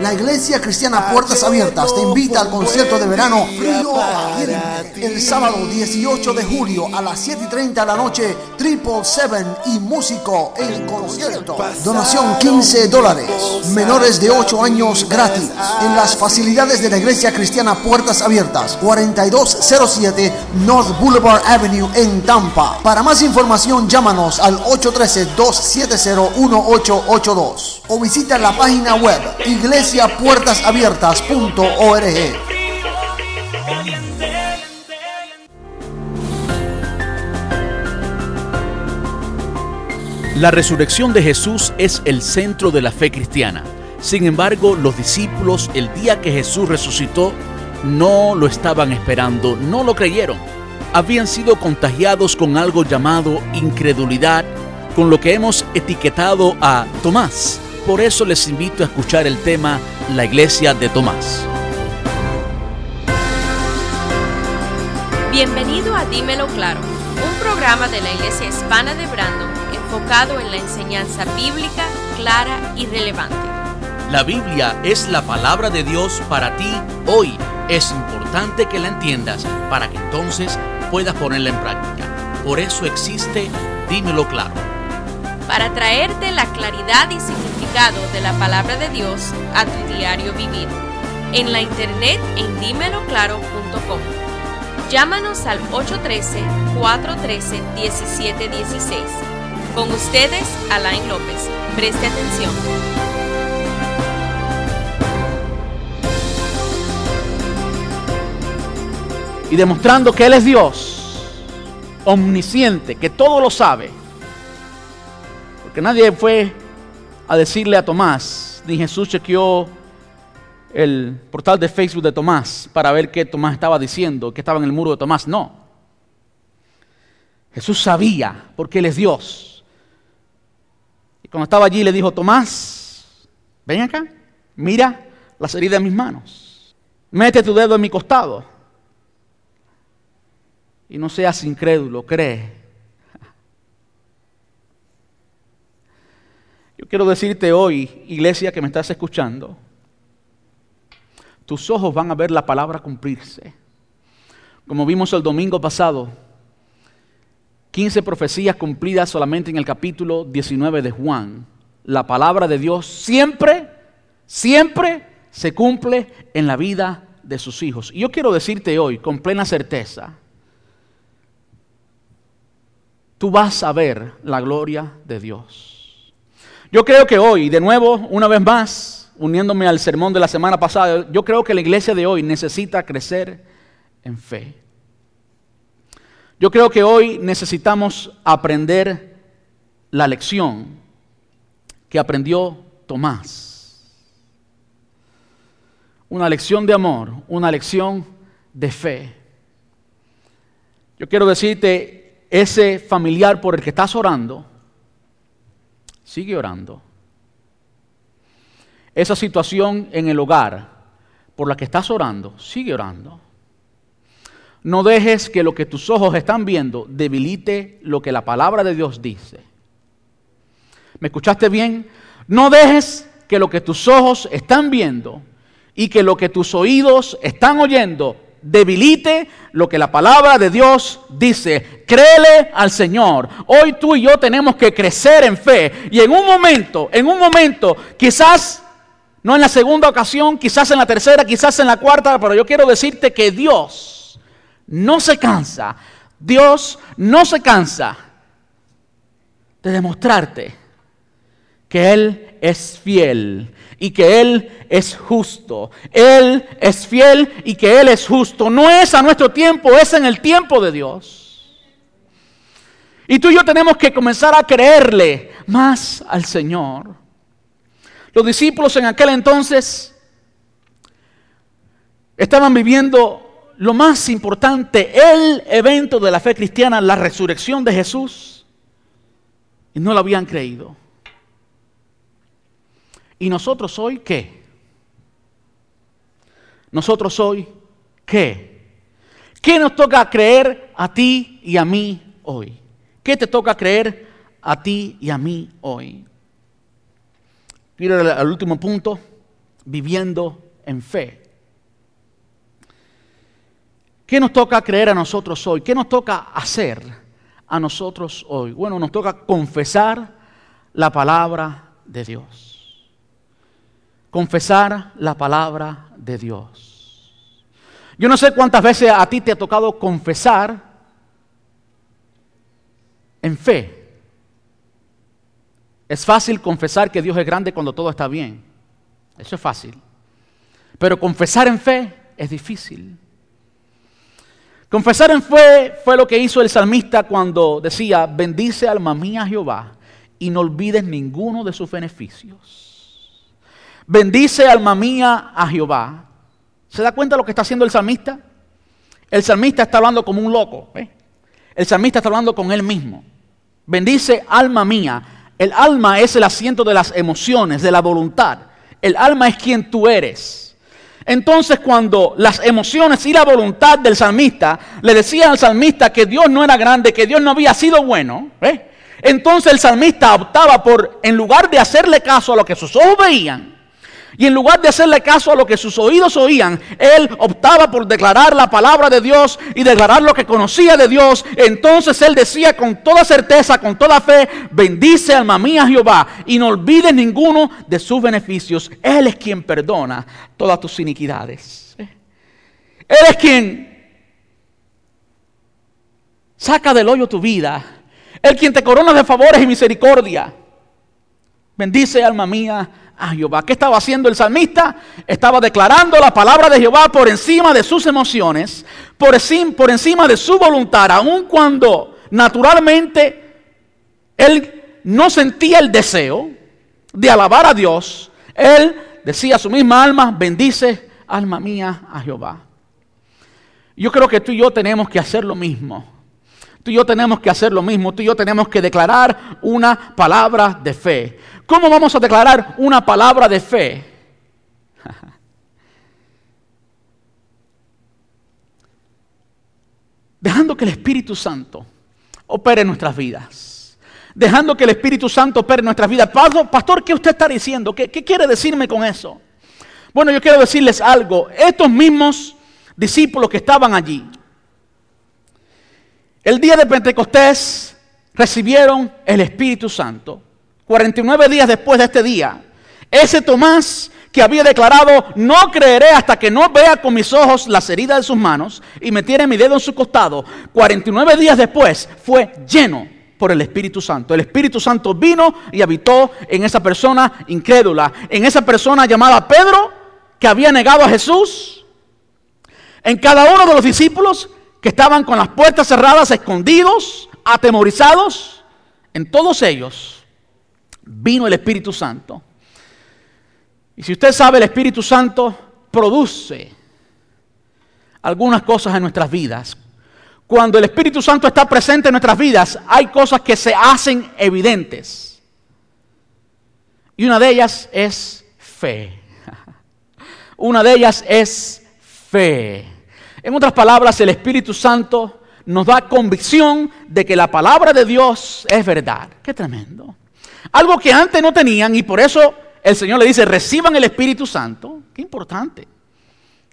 La Iglesia Cristiana Puertas Abiertas te invita al concierto de verano Frío el sábado 18 de julio a las 7 y 30 de la noche. Triple Seven y músico en concierto. Donación 15 dólares. Menores de 8 años gratis. En las facilidades de la Iglesia Cristiana Puertas Abiertas. 4207 North Boulevard Avenue en Tampa. Para más información llámanos al 813-270-1882 o visita la página web iglesiapuertasabiertas.org. La resurrección de Jesús es el centro de la fe cristiana. Sin embargo, los discípulos el día que Jesús resucitó no lo estaban esperando, no lo creyeron. Habían sido contagiados con algo llamado incredulidad, con lo que hemos etiquetado a Tomás. Por eso les invito a escuchar el tema La iglesia de Tomás. Bienvenido a Dímelo Claro, un programa de la Iglesia Hispana de Brandon enfocado en la enseñanza bíblica clara y relevante. La Biblia es la palabra de Dios para ti hoy. Es importante que la entiendas para que entonces puedas ponerla en práctica. Por eso existe Dímelo Claro. Para traerte la claridad y significado de la palabra de Dios a tu diario vivir. En la internet en dímeloclaro.com. Llámanos al 813-413-1716. Con ustedes, Alain López. Preste atención. Y demostrando que Él es Dios, omnisciente, que todo lo sabe. Porque nadie fue a decirle a Tomás, ni Jesús chequeó el portal de Facebook de Tomás para ver qué Tomás estaba diciendo, qué estaba en el muro de Tomás. No. Jesús sabía, porque Él es Dios. Y cuando estaba allí le dijo, Tomás, ven acá, mira las heridas de mis manos. Mete tu dedo en mi costado. Y no seas incrédulo, cree. Quiero decirte hoy, iglesia que me estás escuchando, tus ojos van a ver la palabra cumplirse. Como vimos el domingo pasado, 15 profecías cumplidas solamente en el capítulo 19 de Juan. La palabra de Dios siempre, siempre se cumple en la vida de sus hijos. Y yo quiero decirte hoy, con plena certeza, tú vas a ver la gloria de Dios. Yo creo que hoy, de nuevo, una vez más, uniéndome al sermón de la semana pasada, yo creo que la iglesia de hoy necesita crecer en fe. Yo creo que hoy necesitamos aprender la lección que aprendió Tomás. Una lección de amor, una lección de fe. Yo quiero decirte, ese familiar por el que estás orando, sigue orando. Esa situación en el hogar por la que estás orando, sigue orando. No dejes que lo que tus ojos están viendo debilite lo que la palabra de Dios dice. ¿Me escuchaste bien? No dejes que lo que tus ojos están viendo y que lo que tus oídos están oyendo debilite lo que la palabra de Dios dice. Créele al Señor. Hoy tú y yo tenemos que crecer en fe. Y en un momento, en un momento, quizás no en la segunda ocasión, quizás en la tercera, quizás en la cuarta, pero yo quiero decirte que Dios no se cansa. Dios no se cansa de demostrarte que Él es fiel y que Él es justo. Él es fiel y que Él es justo. No es a nuestro tiempo, es en el tiempo de Dios. Y tú y yo tenemos que comenzar a creerle más al Señor. Los discípulos en aquel entonces estaban viviendo lo más importante, el evento de la fe cristiana, la resurrección de Jesús, y no lo habían creído. ¿Y nosotros hoy qué? Nosotros hoy qué? ¿Qué nos toca creer a ti y a mí hoy? ¿Qué te toca creer a ti y a mí hoy? Mira al último punto. viviendo en fe. ¿Qué nos toca creer a nosotros hoy? ¿Qué nos toca hacer a nosotros hoy? Bueno, nos toca confesar la palabra de Dios. Confesar la palabra de Dios. Yo no sé cuántas veces a ti te ha tocado confesar en fe. Es fácil confesar que Dios es grande cuando todo está bien. Eso es fácil. Pero confesar en fe es difícil. Confesar en fe fue lo que hizo el salmista cuando decía, bendice alma mía Jehová y no olvides ninguno de sus beneficios. Bendice alma mía a Jehová. ¿Se da cuenta de lo que está haciendo el salmista? El salmista está hablando como un loco. El salmista está hablando con él mismo. Bendice alma mía. El alma es el asiento de las emociones, de la voluntad. El alma es quien tú eres. Entonces cuando las emociones y la voluntad del salmista le decían al salmista que Dios no era grande, que Dios no había sido bueno, ¿eh? entonces el salmista optaba por, en lugar de hacerle caso a lo que sus ojos veían, y en lugar de hacerle caso a lo que sus oídos oían, él optaba por declarar la palabra de Dios y declarar lo que conocía de Dios. Entonces él decía con toda certeza, con toda fe, bendice alma mía Jehová y no olvides ninguno de sus beneficios. Él es quien perdona todas tus iniquidades. Él es quien saca del hoyo tu vida. Él quien te corona de favores y misericordia. Bendice alma mía a Jehová. ¿Qué estaba haciendo el salmista? Estaba declarando la palabra de Jehová por encima de sus emociones, por, por encima de su voluntad, aun cuando naturalmente él no sentía el deseo de alabar a Dios. Él decía a su misma alma, bendice alma mía a Jehová. Yo creo que tú y yo tenemos que hacer lo mismo. Tú y yo tenemos que hacer lo mismo. Tú y yo tenemos que declarar una palabra de fe. ¿Cómo vamos a declarar una palabra de fe? Dejando que el Espíritu Santo opere en nuestras vidas. Dejando que el Espíritu Santo opere en nuestras vidas. Pastor, ¿qué usted está diciendo? ¿Qué, ¿Qué quiere decirme con eso? Bueno, yo quiero decirles algo. Estos mismos discípulos que estaban allí, el día de Pentecostés recibieron el Espíritu Santo. 49 días después de este día, ese Tomás que había declarado, no creeré hasta que no vea con mis ojos las heridas de sus manos y metiera mi dedo en su costado, 49 días después fue lleno por el Espíritu Santo. El Espíritu Santo vino y habitó en esa persona incrédula, en esa persona llamada Pedro, que había negado a Jesús, en cada uno de los discípulos que estaban con las puertas cerradas, escondidos, atemorizados, en todos ellos vino el Espíritu Santo. Y si usted sabe, el Espíritu Santo produce algunas cosas en nuestras vidas. Cuando el Espíritu Santo está presente en nuestras vidas, hay cosas que se hacen evidentes. Y una de ellas es fe. Una de ellas es fe. En otras palabras, el Espíritu Santo nos da convicción de que la palabra de Dios es verdad. Qué tremendo. Algo que antes no tenían y por eso el Señor le dice, reciban el Espíritu Santo. Qué importante.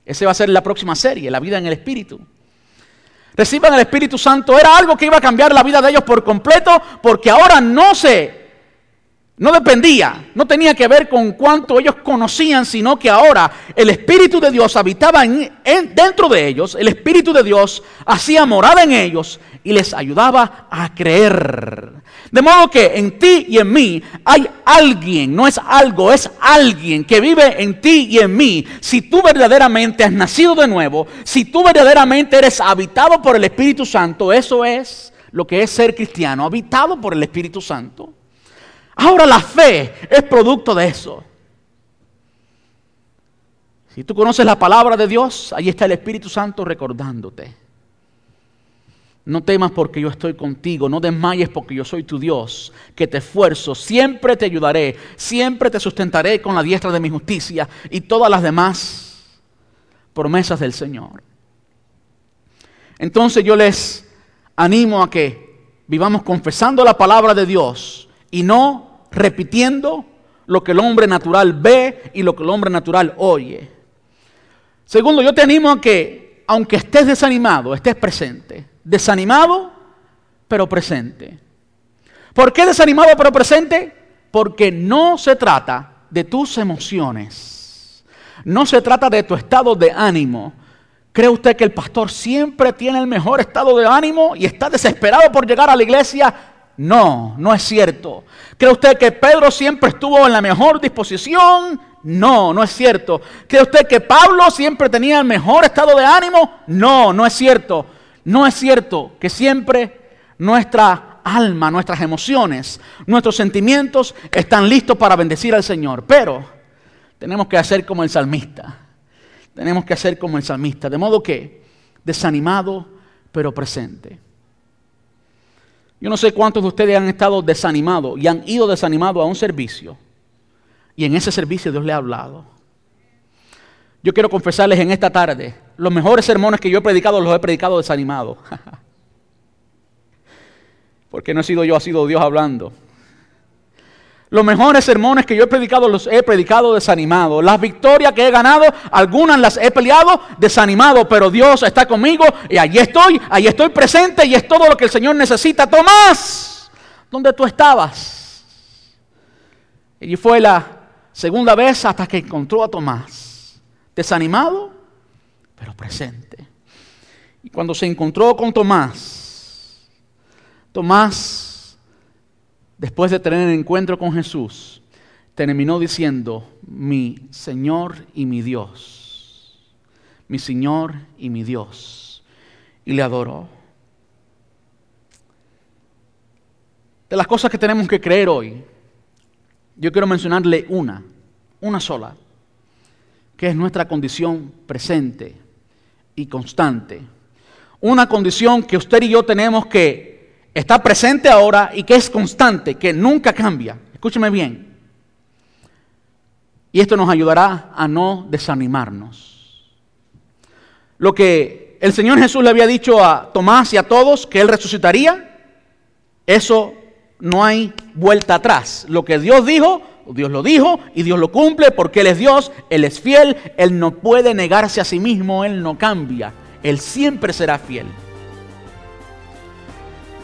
Ese va a ser la próxima serie, la vida en el Espíritu. Reciban el Espíritu Santo. Era algo que iba a cambiar la vida de ellos por completo porque ahora no se no dependía, no tenía que ver con cuánto ellos conocían, sino que ahora el Espíritu de Dios habitaba en, dentro de ellos, el Espíritu de Dios hacía morada en ellos y les ayudaba a creer. De modo que en ti y en mí hay alguien, no es algo, es alguien que vive en ti y en mí. Si tú verdaderamente has nacido de nuevo, si tú verdaderamente eres habitado por el Espíritu Santo, eso es lo que es ser cristiano, habitado por el Espíritu Santo. Ahora la fe es producto de eso. Si tú conoces la palabra de Dios, ahí está el Espíritu Santo recordándote. No temas porque yo estoy contigo, no desmayes porque yo soy tu Dios, que te esfuerzo, siempre te ayudaré, siempre te sustentaré con la diestra de mi justicia y todas las demás promesas del Señor. Entonces yo les animo a que vivamos confesando la palabra de Dios y no repitiendo lo que el hombre natural ve y lo que el hombre natural oye. Segundo, yo te animo a que, aunque estés desanimado, estés presente. Desanimado, pero presente. ¿Por qué desanimado pero presente? Porque no se trata de tus emociones. No se trata de tu estado de ánimo. ¿Cree usted que el pastor siempre tiene el mejor estado de ánimo y está desesperado por llegar a la iglesia? No, no es cierto. ¿Cree usted que Pedro siempre estuvo en la mejor disposición? No, no es cierto. ¿Cree usted que Pablo siempre tenía el mejor estado de ánimo? No, no es cierto. No es cierto que siempre nuestra alma, nuestras emociones, nuestros sentimientos están listos para bendecir al Señor. Pero tenemos que hacer como el salmista. Tenemos que hacer como el salmista. De modo que, desanimado, pero presente. Yo no sé cuántos de ustedes han estado desanimados y han ido desanimados a un servicio. Y en ese servicio Dios le ha hablado. Yo quiero confesarles en esta tarde, los mejores sermones que yo he predicado los he predicado desanimado. Porque no he sido yo, ha sido Dios hablando. Los mejores sermones que yo he predicado los he predicado desanimado. Las victorias que he ganado, algunas las he peleado desanimado, pero Dios está conmigo y allí estoy, allí estoy presente y es todo lo que el Señor necesita. Tomás, ¿dónde tú estabas? Y fue la segunda vez hasta que encontró a Tomás, desanimado, pero presente. Y cuando se encontró con Tomás, Tomás después de tener el encuentro con Jesús, terminó diciendo, mi Señor y mi Dios, mi Señor y mi Dios, y le adoró. De las cosas que tenemos que creer hoy, yo quiero mencionarle una, una sola, que es nuestra condición presente y constante. Una condición que usted y yo tenemos que está presente ahora y que es constante, que nunca cambia. Escúcheme bien. Y esto nos ayudará a no desanimarnos. Lo que el Señor Jesús le había dicho a Tomás y a todos, que Él resucitaría, eso no hay vuelta atrás. Lo que Dios dijo, Dios lo dijo y Dios lo cumple porque Él es Dios, Él es fiel, Él no puede negarse a sí mismo, Él no cambia, Él siempre será fiel.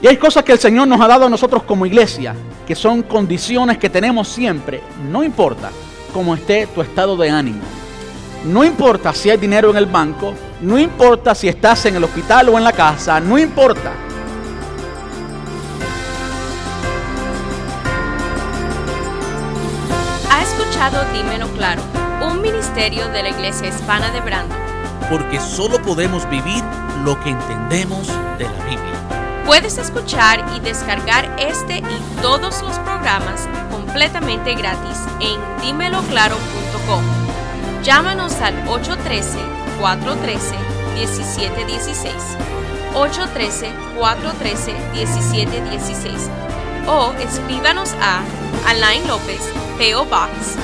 Y hay cosas que el Señor nos ha dado a nosotros como iglesia, que son condiciones que tenemos siempre. No importa cómo esté tu estado de ánimo. No importa si hay dinero en el banco. No importa si estás en el hospital o en la casa. No importa. Ha escuchado Dímelo Claro, un ministerio de la Iglesia Hispana de Brando. Porque solo podemos vivir lo que entendemos de la Biblia. Puedes escuchar y descargar este y todos los programas completamente gratis en dímeloclaro.com. Llámanos al 813-413-1716. 813-413-1716 o escríbanos a Alain López, PO Box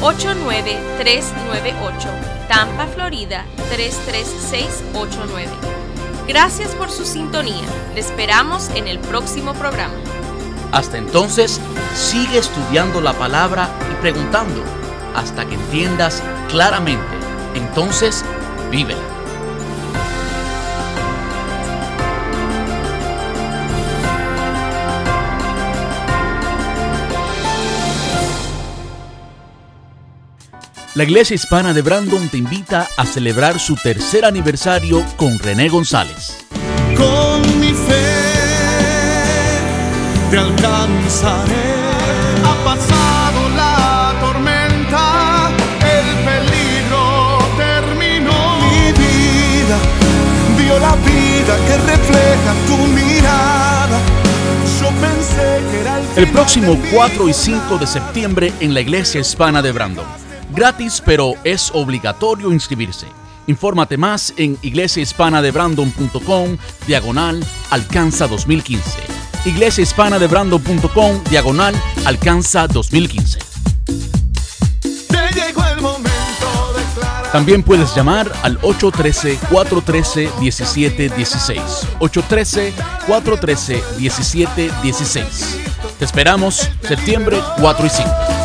89398, Tampa, Florida 33689. Gracias por su sintonía. Le esperamos en el próximo programa. Hasta entonces, sigue estudiando la palabra y preguntando hasta que entiendas claramente. Entonces, vívela. La Iglesia Hispana de Brandon te invita a celebrar su tercer aniversario con René González. Con mi fe te alcanzaré. Ha pasado la tormenta, el peligro terminó. Mi vida vio la vida que refleja tu mirada. Yo pensé que era el, el próximo 4 y 5 de septiembre en la Iglesia Hispana de Brandon. Gratis, pero es obligatorio inscribirse. Infórmate más en iglesiahispanadebrandon.com diagonal alcanza 2015. iglesiahispanadebrandon.com diagonal alcanza 2015. También puedes llamar al 813-413-1716. 813-413-1716. Te esperamos septiembre 4 y 5.